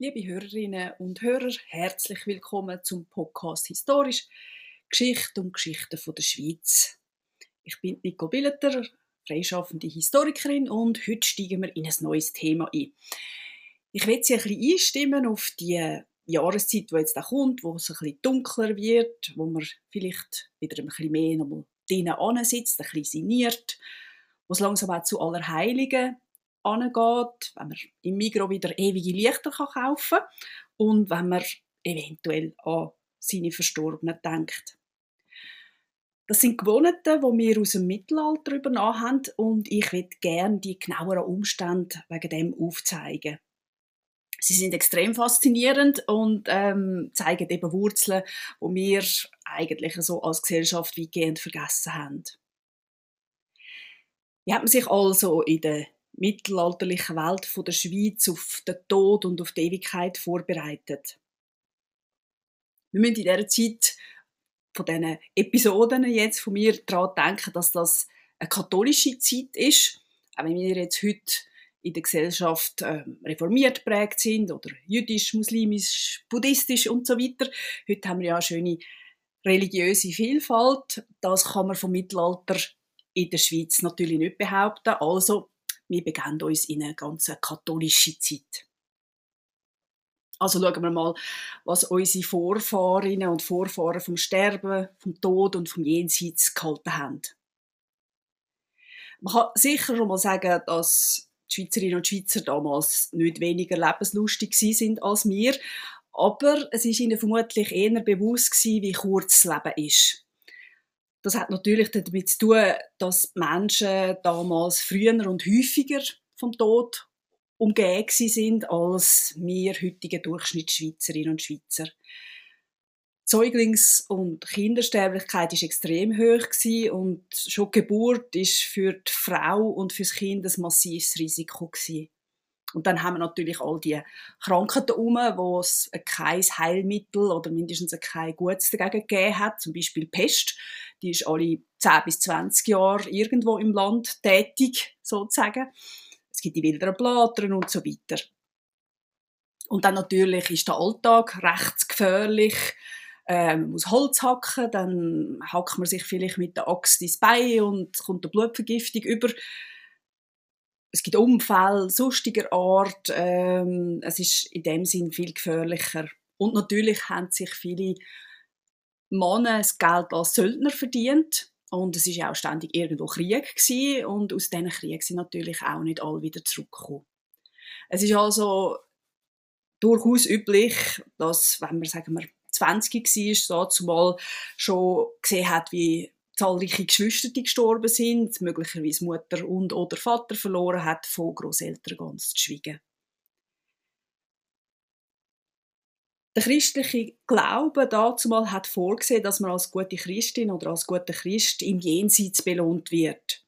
Liebe Hörerinnen und Hörer, herzlich willkommen zum Podcast Historisch Geschichte und Geschichten der Schweiz. Ich bin Nicole Billeter, freischaffende Historikerin und heute steigen wir in ein neues Thema ein. Ich will Sie ein bisschen einstimmen auf die Jahreszeit, die jetzt da kommt, wo es ein bisschen dunkler wird, wo man vielleicht wieder ein bisschen mehr nochmal drinnen sitzt, ein bisschen siniert, wo es langsam auch zu Allerheiligen angeht, wenn man im Migro wieder ewige Lichter kaufen kann und wenn man eventuell an seine Verstorbenen denkt. Das sind Gewohnheiten, die wir aus dem Mittelalter übernommen haben und ich würde gerne die genaueren Umstände wegen dem aufzeigen. Sie sind extrem faszinierend und ähm, zeigen eben Wurzeln, die wir eigentlich so als Gesellschaft weitgehend vergessen haben. Wie hat man sich also in der mittelalterlichen Welt von der Schweiz auf den Tod und auf die Ewigkeit vorbereitet. Wir müssen in dieser Zeit von diesen Episoden jetzt von mir daran denken, dass das eine katholische Zeit ist. Auch wenn wir jetzt heute in der Gesellschaft äh, reformiert prägt sind oder jüdisch, muslimisch, buddhistisch und so weiter. Heute haben wir ja eine schöne religiöse Vielfalt. Das kann man vom Mittelalter in der Schweiz natürlich nicht behaupten. Also wir begeben uns in eine ganz katholische Zeit. Also schauen wir mal, was unsere Vorfahrinnen und Vorfahren vom Sterben, vom Tod und vom Jenseits gehalten haben. Man kann sicher schon mal sagen, dass die Schweizerinnen und Schweizer damals nicht weniger lebenslustig sind als wir, aber es ist ihnen vermutlich eher bewusst wie kurz das Leben ist. Das hat natürlich damit zu tun, dass Menschen damals früher und häufiger vom Tod umgeben sind als wir heutigen Durchschnittsschweizerinnen und Schweizer. Säuglings- und Kindersterblichkeit ist extrem hoch und schon die Geburt ist für die Frau und für das Kind ein massives Risiko gewesen. Und dann haben wir natürlich all die Krankheiten herum, wo es kein Heilmittel oder mindestens kein Gutes dagegen gegeben hat. Zum Beispiel Pest. Die ist alle 10 bis 20 Jahre irgendwo im Land tätig, sozusagen. Es gibt die wilderen Blätter und so weiter. Und dann natürlich ist der Alltag recht gefährlich. Ähm, man muss Holz hacken, dann hackt man sich vielleicht mit der Axt ins Bein und kommt eine Blutvergiftung über es gibt Unfälle sonstiger Art. Ähm, es ist in dem Sinn viel gefährlicher. Und natürlich haben sich viele Männer das Geld als Söldner verdient. Und es ist ja auch ständig irgendwo Krieg gewesen. Und aus diesen Kriegen sind natürlich auch nicht alle wieder zurückgekommen. Es ist also durchaus üblich, dass, wenn man, sagen wir, 20 war, so zumal schon gesehen hat, wie zahlreiche Geschwister, die gestorben sind, möglicherweise Mutter und oder Vater verloren hat, von Großeltern ganz zu schweigen. Der christliche Glaube dazu mal hat vorgesehen, dass man als gute Christin oder als guter Christ im Jenseits belohnt wird.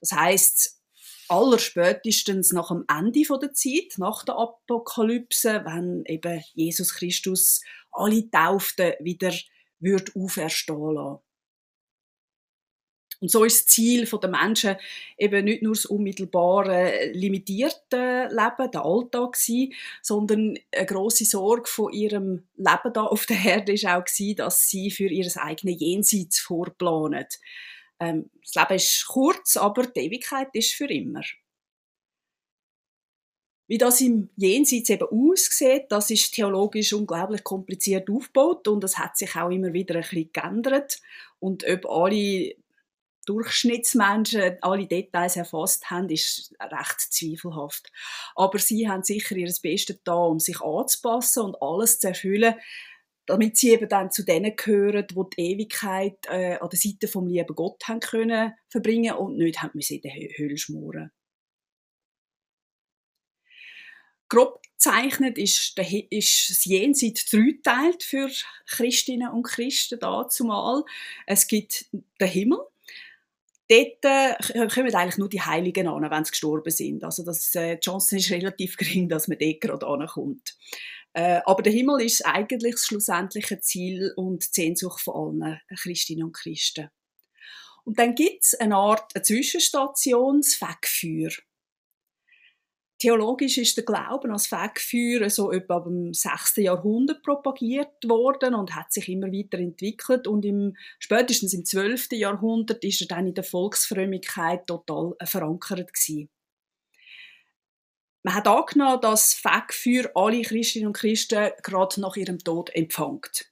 Das heißt, allerspätestens nach dem Ende der Zeit, nach der Apokalypse, wenn eben Jesus Christus alle Tauften wieder wird auferstehen lassen. Und so ist das Ziel der Menschen eben nicht nur das unmittelbare, limitierte Leben, der Alltag gewesen, sondern eine große Sorge von ihrem Leben da auf der Erde ist auch gewesen, dass sie für ihr eigenes Jenseits vorplanen. Ähm, das Leben ist kurz, aber die Ewigkeit ist für immer. Wie das im Jenseits eben aussieht, das ist theologisch unglaublich kompliziert aufgebaut und das hat sich auch immer wieder ein bisschen geändert. Und ob alle Durchschnittsmenschen alle Details erfasst haben, ist recht zweifelhaft. Aber sie haben sicher ihr Bestes da, um sich anzupassen und alles zu erfüllen, damit sie eben dann zu denen gehören, die die Ewigkeit äh, an der Seite vom lieben Gott haben können verbringen und nicht haben müssen in der Höhle schmoren. Grob gezeichnet ist, ist das Jenseits dreiteilt für Christinnen und Christen dazumal. Es gibt den Himmel, dort äh, kommen eigentlich nur die Heiligen an, wenn sie gestorben sind. Also das, äh, die Chance ist relativ gering, dass man dort gerade ankommt. Äh, aber der Himmel ist eigentlich das schlussendliche Ziel und die Sehnsucht von allen Christinnen und Christen. Und dann gibt es eine Art eine Zwischenstation, das Wegfeuer. Theologisch ist der Glauben als Fegfeuer so etwa im 6. Jahrhundert propagiert worden und hat sich immer weiter entwickelt und im, spätestens im 12. Jahrhundert ist er dann in der Volksfrömmigkeit total verankert gewesen. Man hat angenommen, dass Fegfeuer alle Christinnen und Christen gerade nach ihrem Tod empfängt.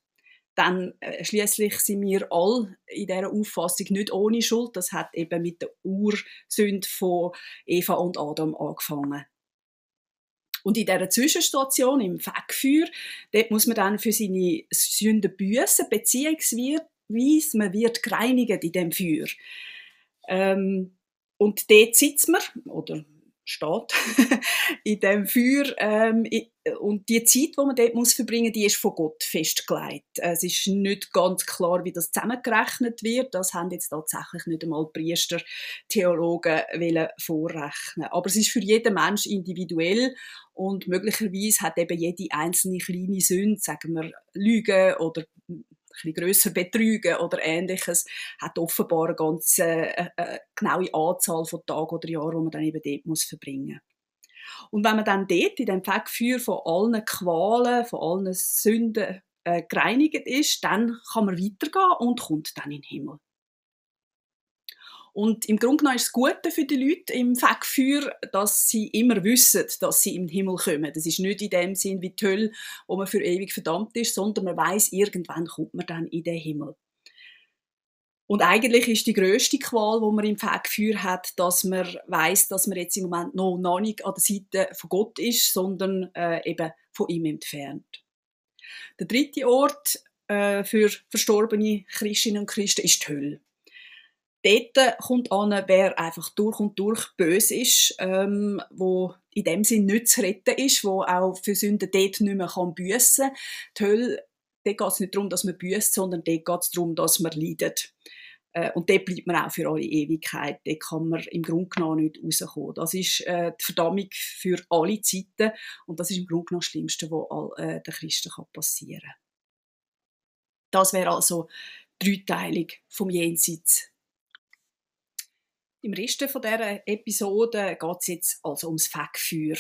Dann äh, schließlich sind wir alle in dieser Auffassung nicht ohne Schuld. Das hat eben mit der Ursünde von Eva und Adam angefangen. Und in dieser Zwischenstation, im Fegfeuer, dort muss man dann für seine Sünden büßen, beziehungsweise man wird gereinigt in dem Feuer. Ähm, und dort sitzt man, oder steht in dem Feuer ähm, und die Zeit, die man dort muss verbringen, die ist von Gott festgelegt. Es ist nicht ganz klar, wie das zusammengerechnet wird. Das haben jetzt tatsächlich nicht einmal Priester, Theologen wollen vorrechnen. Aber es ist für jeden Mensch individuell und möglicherweise hat eben jede einzelne kleine Sünde, sagen wir Lügen oder bisschen grösser betrügen oder ähnliches, hat offenbar eine ganz äh, äh, genaue Anzahl von Tagen oder Jahren, die man dann eben dort muss verbringen Und wenn man dann dort in dem Fegfeuer von allen Qualen, von allen Sünden äh, gereinigt ist, dann kann man weitergehen und kommt dann in den Himmel. Und im Grunde genommen ist es Gute für die Leute im Fegfeuer, dass sie immer wissen, dass sie im Himmel kommen. Das ist nicht in dem Sinn wie die Hölle, wo man für ewig verdammt ist, sondern man weiß, irgendwann kommt man dann in den Himmel. Und eigentlich ist die größte Qual, wo man im Fegfeuer hat, dass man weiß, dass man jetzt im Moment noch, noch nicht an der Seite von Gott ist, sondern äh, eben von ihm entfernt. Der dritte Ort äh, für verstorbene Christinnen und Christen ist die Hölle dort kommt an, wer einfach durch und durch böse ist, ähm, wo in dem Sinn nicht zu retten ist, wo auch für Sünden dort nicht mehr kann büssen kann. Die Hölle, dort geht es nicht darum, dass man büsst, sondern dort geht es darum, dass man leidet. Äh, und dort bleibt man auch für alle Ewigkeit. Dort kann man im Grunde genommen nicht rauskommen. Das ist äh, die Verdammung für alle Zeiten und das ist im Grunde genommen das Schlimmste, was all, äh, den Christen kann passieren kann. Das wäre also dreiteilig vom Jenseits im Rest von dieser Episode geht es jetzt also ums Fegfeuer.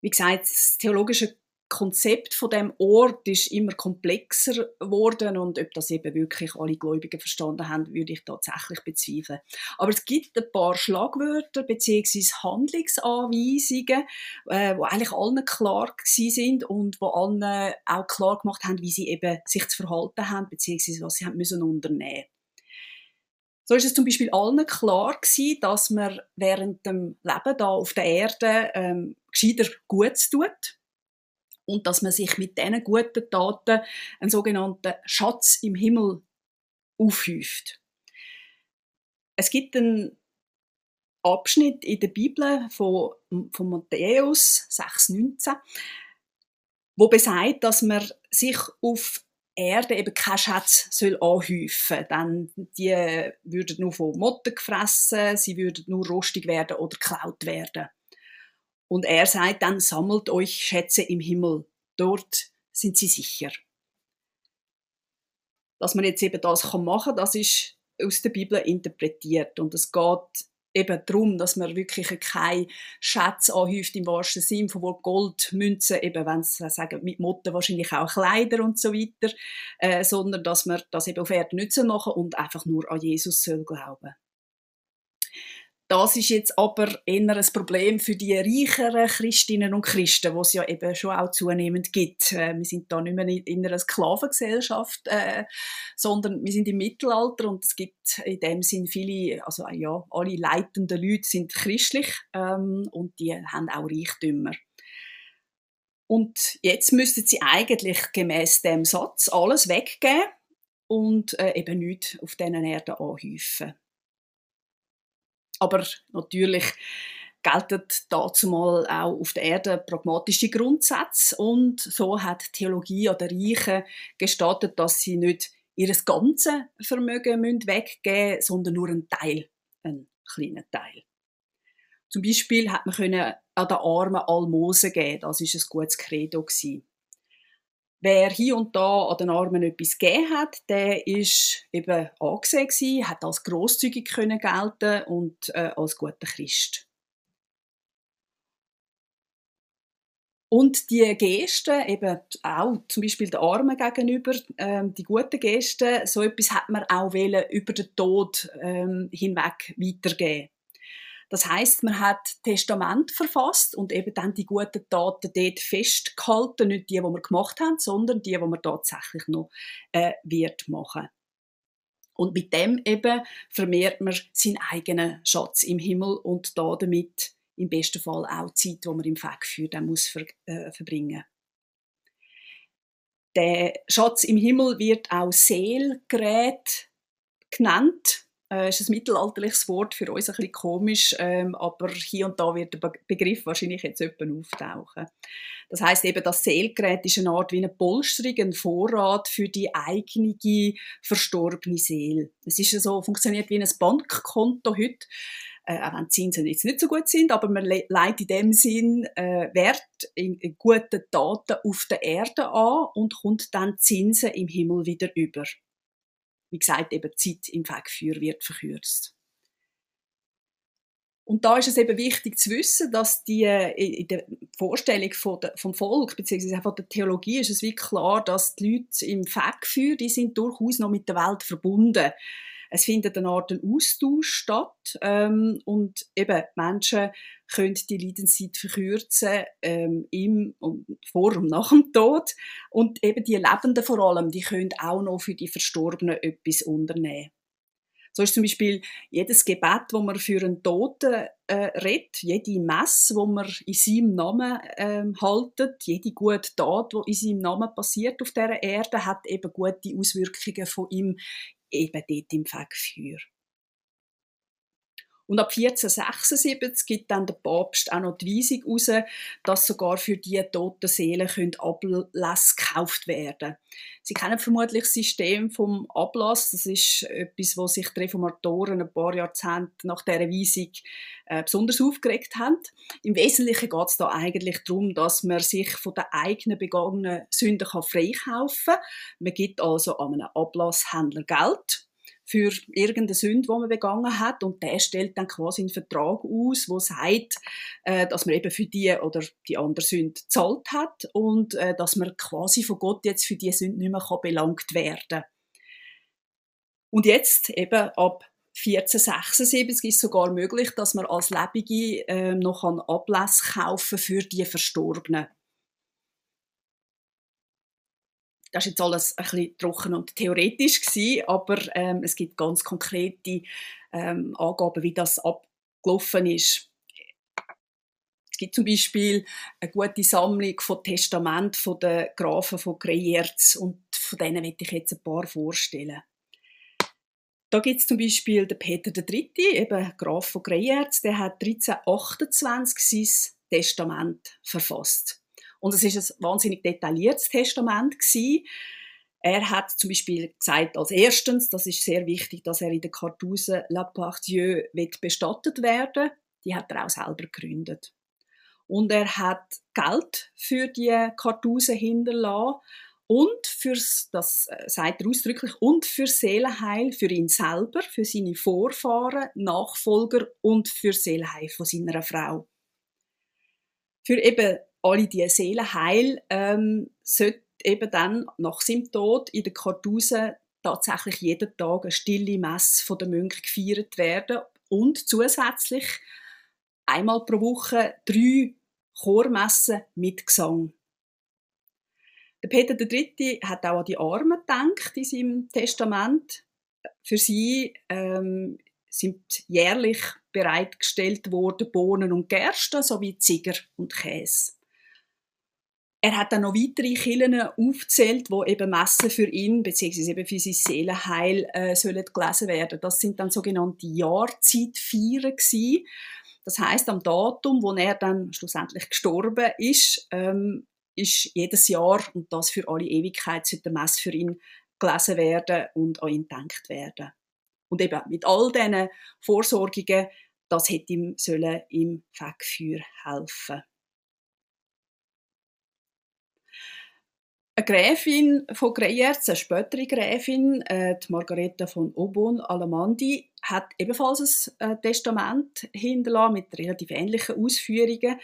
Wie gesagt, das theologische Konzept von dem Ort ist immer komplexer geworden und ob das eben wirklich alle Gläubigen verstanden haben, würde ich tatsächlich bezweifeln. Aber es gibt ein paar Schlagwörter bzw. Handlungsanweisungen, äh, wo eigentlich allen klar sind und wo allen auch klar gemacht haben, wie sie eben sich zu verhalten haben bzw. was sie haben müssen unternehmen. So ist es zum Beispiel allen klar gewesen, dass man während dem Leben da auf der Erde ähm, gescheiter Gutes tut und dass man sich mit diesen guten Taten einen sogenannten Schatz im Himmel aufhäuft. Es gibt einen Abschnitt in der Bibel von, von Matthäus 6,19, wo besagt, dass man sich auf Erde eben keinen Schatz soll anhäufen Dann die würden nur von Motten gefressen, sie würden nur rostig werden oder geklaut werden. Und er sagt dann, sammelt euch Schätze im Himmel, dort sind sie sicher. Dass man jetzt eben das machen kann, das ist aus der Bibel interpretiert. Und es geht eben darum, dass man wirklich keine Schätze anhäuft im wahrsten Sinn, von wo Gold, Münzen, eben wenn sie sagen, mit Motten wahrscheinlich auch Kleider und so weiter, äh, sondern dass man das eben auf Erden nicht machen und einfach nur an Jesus soll glauben. Das ist jetzt aber eher ein Problem für die reicheren Christinnen und Christen, was es ja eben schon auch zunehmend gibt. Äh, wir sind da nicht mehr in einer Sklavengesellschaft, äh, sondern wir sind im Mittelalter und es gibt in dem Sinn viele, also ja, alle leitenden Leute sind christlich ähm, und die haben auch Reichtümer. Und jetzt müssten sie eigentlich gemäß dem Satz alles weggeben und äh, eben nichts auf diesen Erden anhäufen. Aber natürlich gelten dazu mal auch auf der Erde pragmatische Grundsätze und so hat Theologie an den Reichen gestattet, dass sie nicht ihr ganzes Vermögen weggeben müssen, sondern nur einen Teil, einen kleinen Teil. Zum Beispiel hat man können an den Armen Almosen geben, das ist ein gutes Credo gewesen. Wer hier und da an den Armen etwas gegeben hat, der ist eben angesehen gewesen, hat als grosszügig können gelten und äh, als guter Christ. Und die Gesten, eben auch zum Beispiel den Armen gegenüber, ähm, die guten Gesten, so etwas hat man auch über den Tod ähm, hinweg weitergeben. Das heißt, man hat Testament verfasst und eben dann die guten Taten dort festgehalten, nicht die, die wir gemacht haben, sondern die, die man tatsächlich noch äh, wird machen. Und mit dem eben vermehrt man seinen eigenen Schatz im Himmel und da damit im besten Fall auch die Zeit, die man im Fegfeuer dann muss ver äh, verbringen Der Schatz im Himmel wird auch Seelgerät genannt. Äh, ist ein mittelalterliches Wort für uns ein bisschen komisch, ähm, aber hier und da wird der Begriff wahrscheinlich jetzt öppen auftauchen. Das heißt eben, das Seelgerät ist eine Art wie eine Polsterung, ein Vorrat für die eigene verstorbene Seele. Es ist so, funktioniert wie ein Bankkonto heute äh, auch wenn die Zinsen jetzt nicht so gut sind, aber man leitet in dem Sinn äh, Wert in, in guten Taten auf der Erde an und kommt dann Zinsen im Himmel wieder über. Wie gesagt, eben die Zeit im Fegfeuer wird verkürzt. Und da ist es eben wichtig zu wissen, dass die, äh, in der Vorstellung von der, vom Volk bzw. von der Theologie ist es wie klar, dass die Leute im Fegfeuer, die sind durchaus noch mit der Welt verbunden es findet eine Art Austausch statt ähm, und eben Menschen können die Leidenszeit verkürzen ähm, im und vor und nach dem Tod und eben die Lebenden vor allem, die können auch noch für die Verstorbenen etwas unternehmen. So ist zum Beispiel jedes Gebet, wo man für einen Toten äh, redet, jede Messe, wo man in seinem Namen äh, haltet, jede gute Tat, die in seinem Namen passiert auf dieser Erde, hat eben gute Auswirkungen von ihm eben dort im Fegfeuer. Und ab 1476 gibt dann der Papst auch noch die Weisung raus, dass sogar für die toten Seelen Ablass gekauft werden können. Sie kennen vermutlich das System vom Ablass. Das ist etwas, wo sich die Reformatoren ein paar Jahrzehnte nach dieser Weisung äh, besonders aufgeregt haben. Im Wesentlichen geht es da eigentlich darum, dass man sich von den eigenen begangenen Sünden freikaufen kann. Man gibt also an einen Ablasshändler Geld für irgendeine Sünde, die man begangen hat und der stellt dann quasi einen Vertrag aus, wo sagt, äh, dass man eben für die oder die andere Sünde zahlt hat und äh, dass man quasi von Gott jetzt für die Sünde nicht mehr belangt werden Und jetzt eben ab 1476 ist sogar möglich, dass man als Lebige äh, noch einen Ablass kaufen für die Verstorbenen. Das war jetzt alles ein bisschen trocken und theoretisch gewesen, aber ähm, es gibt ganz konkrete ähm, Angaben, wie das abgelaufen ist. Es gibt zum Beispiel eine gute Sammlung von Testamenten von den Grafen von Greyerz und von denen möchte ich jetzt ein paar vorstellen. Da gibt es zum Beispiel den Peter III., eben Graf von Greyerz, der hat 1328 sein Testament verfasst. Und es ist ein wahnsinnig detailliertes Testament gewesen. Er hat zum Beispiel gesagt, als erstens, das ist sehr wichtig, dass er in der Kartuse La Pardieu bestattet werden Die hat er auch selber gegründet. Und er hat Geld für die Kartuse hinterlassen und fürs, das äh, sagt er ausdrücklich, und für Seelenheil für ihn selber, für seine Vorfahren, Nachfolger und für Seelenheil von seiner Frau. Für eben alle diese Seelenheil ähm, sollte eben dann nach seinem Tod in der Kartuse tatsächlich jeden Tag eine stille Messe von den Mönchen gefeiert werden und zusätzlich einmal pro Woche drei Chormessen mit Gesang. Der Peter III. hat auch an die Armen gedacht in seinem Testament. Für sie ähm, sind jährlich bereitgestellt worden Bohnen und Gerste sowie Ziger und Käse. Er hat dann noch weitere Kirchen aufgezählt, wo eben Messen für ihn bzw. eben für sein Seelenheil äh, sollen gelesen werden. Das sind dann sogenannte Jahrzeitfeiern gewesen. Das heißt, am Datum, wo er dann schlussendlich gestorben ist, ähm, ist jedes Jahr und das für alle Ewigkeit sollte der Mess für ihn gelesen werden und an ihn gedacht werden. Und eben mit all diesen Vorsorgungen, das hätte ihm sollen im Fegfeuer helfen. Eine Gräfin von Greyerz, eine spätere Gräfin, äh, die Margareta von Obon Alamandi, hat ebenfalls ein äh, Testament hinterlassen mit relativ ähnlichen Ausführungen.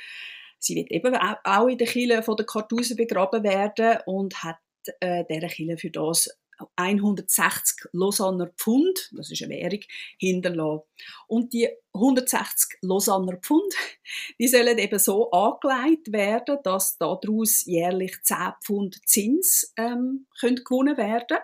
Sie wird eben auch in der Kille von der Kartusen begraben werden und hat äh, dieser Kille für das 160 Lausanner Pfund, das ist eine Währung, hinterlassen. Und die 160 Lausanner Pfund, die sollen eben so angelegt werden, dass daraus jährlich 10 Pfund Zins ähm, können gewonnen werden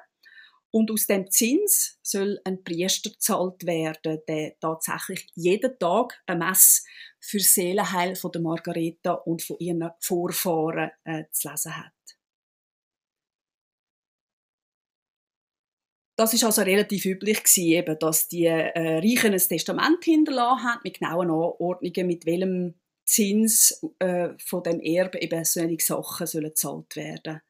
und aus dem Zins soll ein Priester gezahlt werden, der tatsächlich jeden Tag ein Mess für Seelenheil von der Margareta und von ihren Vorfahren äh, zu lesen hat. Das ist also relativ üblich gewesen, eben, dass die äh, Reichen ein Testament hinterlassen haben mit genauen Anordnungen, mit welchem Zins äh, von dem Erbe eben solche Sachen sollen gezahlt werden.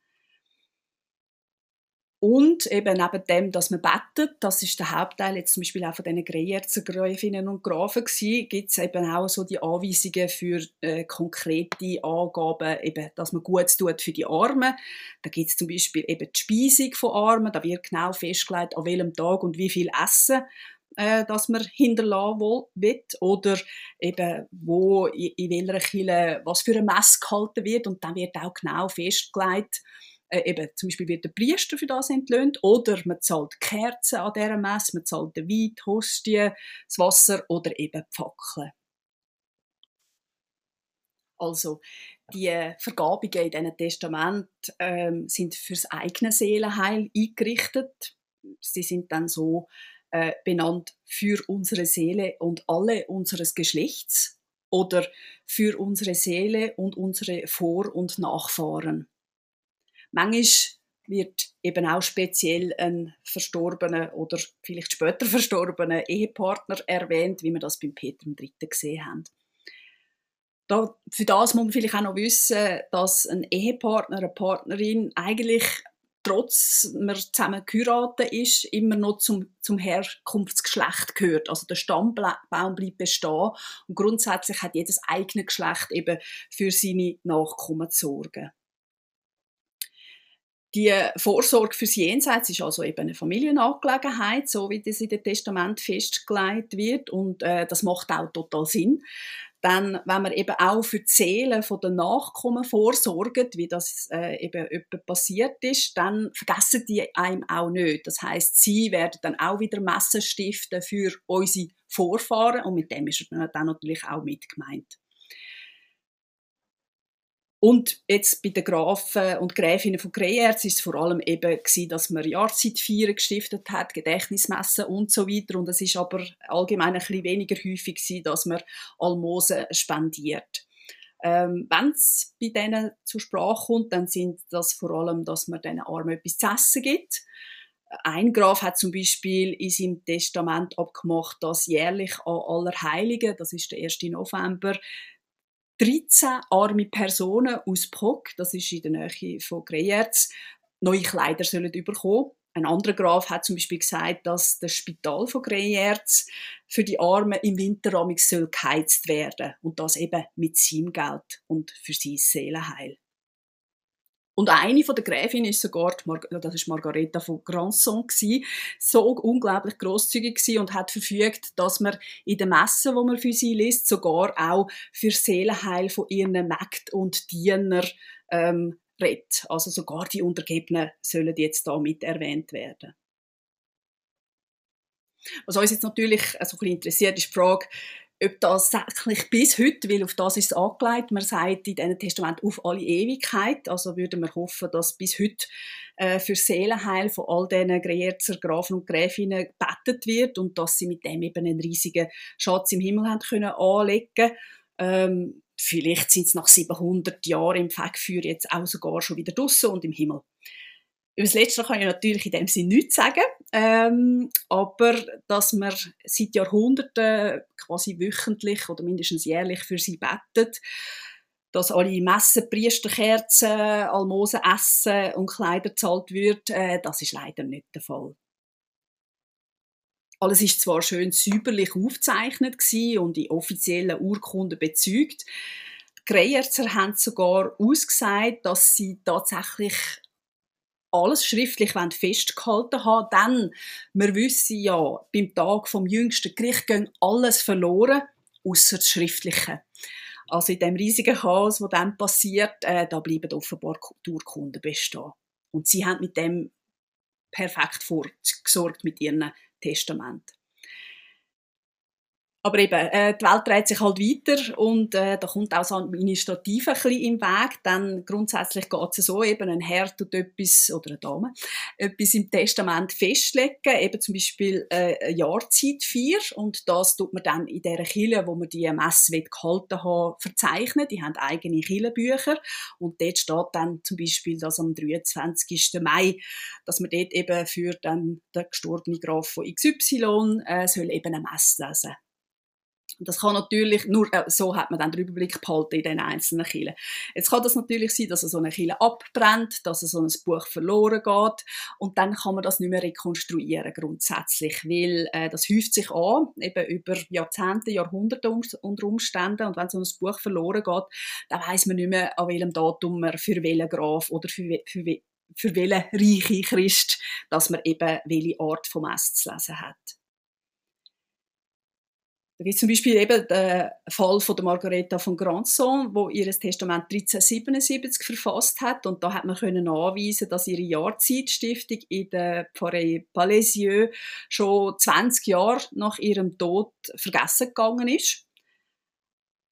Und eben neben dem, dass man bettet, das ist der Hauptteil jetzt zum Beispiel auch von diesen Greyerzer Gräfinnen und Grafen gewesen, gibt es eben auch so die Anweisungen für äh, konkrete Angaben, eben, dass man gut tut für die Armen. Da gibt es zum Beispiel eben die Speisung von Armen, da wird genau festgelegt, an welchem Tag und wie viel Essen äh, dass man hinterlassen will, oder eben wo, in welcher Kille, was für ein Mess gehalten wird. Und dann wird auch genau festgelegt, äh, eben, zum Beispiel wird der Priester für das entlöhnt oder man zahlt Kerzen an dieser Messe, man zahlt den Wein, Hostie, das Wasser oder eben Fackeln. Also die Vergabungen in diesen Testament ähm, sind fürs eigene Seelenheil eingerichtet. Sie sind dann so äh, benannt für unsere Seele und alle unseres Geschlechts oder für unsere Seele und unsere Vor- und Nachfahren. Manchmal wird eben auch speziell ein verstorbener oder vielleicht später verstorbener Ehepartner erwähnt, wie wir das beim Peter III. gesehen haben. Da, für das muss man vielleicht auch noch wissen, dass ein Ehepartner, eine Partnerin eigentlich trotz man zusammen geheiratet ist, immer noch zum, zum Herkunftsgeschlecht gehört. Also der Stammbaum bleibt bestehen und grundsätzlich hat jedes eigene Geschlecht eben für seine Nachkommen zu sorgen. Die Vorsorge fürs Jenseits ist also eben eine Familienangelegenheit, so wie das in dem Testament festgelegt wird. Und äh, das macht auch total Sinn. Dann, wenn man eben auch für die Seelen der Nachkommen vorsorgt, wie das äh, eben passiert ist, dann vergessen die einem auch nicht. Das heißt, sie werden dann auch wieder Messen stiften für unsere Vorfahren und mit dem ist dann natürlich auch mit gemeint. Und jetzt bei den Grafen und Gräfinnen von Greyerz ist es vor allem eben gewesen, dass man Jahrzeitfeiern gestiftet hat, Gedächtnismessen und so weiter. Und es ist aber allgemein ein bisschen weniger häufig gewesen, dass man Almosen spendiert. Ähm, Wenn es bei denen zur Sprache kommt, dann sind das vor allem, dass man diesen Armen etwas zu essen gibt. Ein Graf hat zum Beispiel in seinem Testament abgemacht, dass jährlich an Allerheiligen, das ist der 1. November, 13 arme Personen aus Brock, das ist in der Nähe von Greyerz, neue Kleider sollen bekommen. Ein anderer Graf hat zum Beispiel gesagt, dass das Spital von Greyerz für die Armen im Winter soll geheizt werden und das eben mit seinem Geld und für sein Seelenheil. Und eine von der Gräfin ist sogar, das ist Margareta von Granson, so unglaublich großzügig und hat verfügt, dass man in den Messen, wo man für sie liest, sogar auch für Seelenheil von ihren Mägden und Diener ähm, redet. Also sogar die Untergebenen sollen jetzt da mit erwähnt werden. Was uns jetzt natürlich also ein bisschen interessiert, ist die Frage, ob das tatsächlich bis heute, weil auf das ist es angelegt, man sagt in diesem Testament auf alle Ewigkeit, also würde man hoffen, dass bis heute äh, für Seelenheil von all diesen Greyerzer Grafen und Gräfinnen gebetet wird und dass sie mit dem eben einen riesigen Schatz im Himmel haben können anlegen. Ähm, Vielleicht sind es nach 700 Jahren im Fegfeuer jetzt auch sogar schon wieder draussen und im Himmel. Über das Letzte kann ich natürlich in dem Sinne nichts sagen, ähm, aber dass man seit Jahrhunderten quasi wöchentlich oder mindestens jährlich für sie betet, dass alle Messen, Priesterkerzen, Almosen, Essen und Kleider zahlt wird, äh, das ist leider nicht der Fall. Alles ist zwar schön säuberlich aufgezeichnet und in offiziellen Urkunden bezeugt. Die Greyerzer haben sogar ausgesagt, dass sie tatsächlich alles schriftlich festgehalten haben, dann, wir wissen ja, beim Tag vom jüngsten Gericht gehen alles verloren, außer das Schriftliche. Also in dem riesigen Chaos, wo dann passiert, äh, da bleiben offenbar Kulturkunden bestehen. Und sie haben mit dem perfekt vorgesorgt mit ihrem Testament. Aber eben, äh, die Welt dreht sich halt weiter und äh, da kommt auch das Administrative ein bisschen im Weg. Dann grundsätzlich geht es so, eben ein Herr tut etwas, oder eine Dame, etwas im Testament festlegen, eben zum Beispiel äh, eine Jahrzeitfeier und das tut man dann in dieser Kille, wo man die Messe gehalten haben, verzeichnen. Die haben eigene Killenbücher und dort steht dann zum Beispiel, dass am 23. Mai, dass man dort eben für dann den gestorbenen Graf von XY äh, soll eben eine Messe lesen das kann natürlich, nur äh, so hat man dann den Überblick behalten in den einzelnen Kielen. Jetzt kann das natürlich sein, dass so eine Kille abbrennt, dass so ein Buch verloren geht und dann kann man das nicht mehr rekonstruieren grundsätzlich, weil äh, das häuft sich an, eben über Jahrzehnte, Jahrhunderte unter Umständen und wenn so ein Buch verloren geht, dann weiß man nicht mehr, an welchem Datum man für welchen Graf oder für, für, für welchen reichen Christ, dass man eben welche Art vom Mess zu lesen hat. Da gibt zum Beispiel eben den Fall von der Margareta von Grandson, wo ihr Testament 1377 verfasst hat und da hat man können nachweisen, dass ihre Jahrzeitstiftung in der Pfarrei Palaisieux schon 20 Jahre nach ihrem Tod vergessen gegangen ist.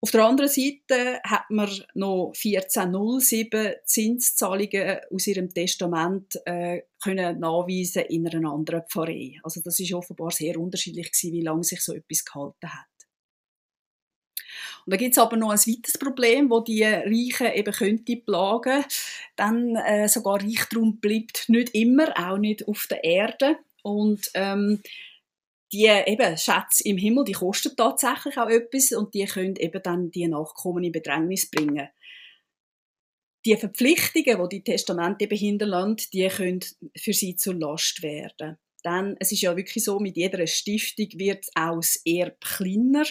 Auf der anderen Seite hat man noch 1407 Zinszahlungen aus ihrem Testament äh, können nachweisen in einer anderen Pfarrei. Also das ist offenbar sehr unterschiedlich gewesen, wie lange sich so etwas gehalten hat. Und da gibt es aber noch ein weiteres Problem, wo die Reichen eben könnte plagen. Dann äh, sogar Reichtum bleibt nicht immer, auch nicht auf der Erde. Und ähm, die eben Schätze im Himmel, die kosten tatsächlich auch etwas und die können eben dann die Nachkommen in Bedrängnis bringen. Die Verpflichtungen, die die Testamente eben hinterlassen, die können für sie zur Last werden. Denn es ist ja wirklich so, mit jeder Stiftung wird auch das Erb kleiner.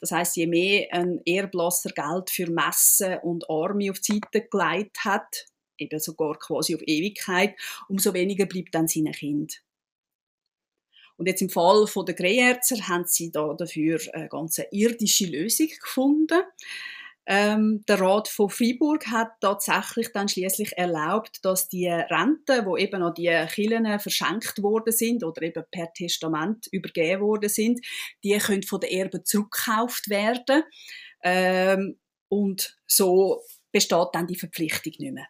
Das heißt, je mehr ein Erblasser Geld für Messen und Arme auf die Seite gelegt hat, eben sogar quasi auf Ewigkeit, umso weniger bleibt dann seinem Kind. Und jetzt im Fall von der Greyerzer haben sie da dafür eine ganz irdische Lösung gefunden. Ähm, der Rat von Freiburg hat tatsächlich dann schließlich erlaubt, dass die Renten, wo eben an die Kirchen verschenkt worden sind oder eben per Testament übergeben worden sind, die können von den Erben zurückgekauft werden. Ähm, und so besteht dann die Verpflichtung nicht mehr.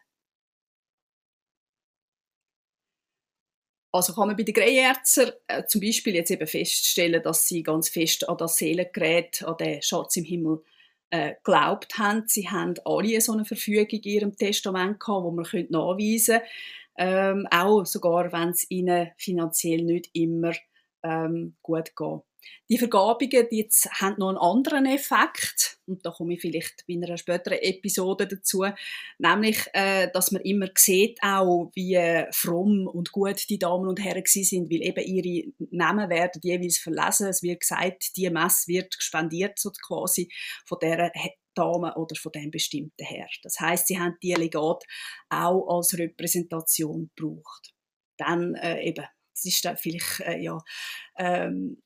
Also kann man bei den Greyerzer äh, zum Beispiel jetzt eben feststellen, dass sie ganz fest an das Seelengerät, an den Schatz im Himmel äh, geglaubt haben. Sie haben alle so eine Verfügung in ihrem Testament gehabt, wo man nachweisen könnte, ähm, auch sogar wenn es ihnen finanziell nicht immer ähm, gut geht. Die Vergabungen die jetzt haben noch einen anderen Effekt und da komme ich vielleicht bei einer späteren Episode dazu, nämlich, äh, dass man immer sieht auch, wie fromm und gut die Damen und Herren sind, weil eben ihre Namen werden jeweils verlesen. Es wird gesagt, die Messe wird gespendiert so quasi von der Dame oder von dem bestimmten Herr. Das heißt, sie haben die Legat auch als Repräsentation gebraucht. Dann äh, eben, es ist dann vielleicht äh, ja ähm,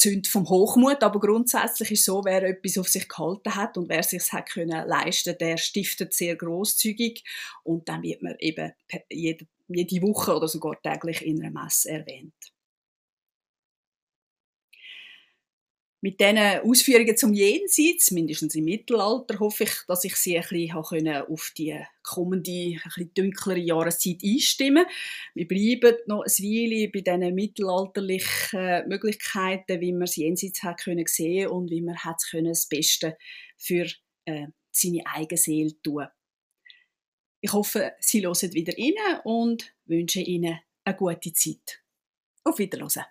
Zünd vom Hochmut, aber grundsätzlich ist so, wer etwas auf sich gehalten hat und wer sich hat können leisten, der stiftet sehr großzügig und dann wird man eben jede, jede Woche oder sogar täglich in einer Messe erwähnt. Mit diesen Ausführungen zum Jenseits, mindestens im Mittelalter, hoffe ich, dass ich Sie ein bisschen auf die kommende, ein bisschen dunklere Jahreszeit einstimmen Wir bleiben noch ein Weile bei diesen mittelalterlichen Möglichkeiten, wie man das Jenseits hat können sehen und wie man hat das Beste für äh, seine eigene Seele tun. Ich hoffe, Sie hören wieder rein und wünsche Ihnen eine gute Zeit. Auf Wiedersehen.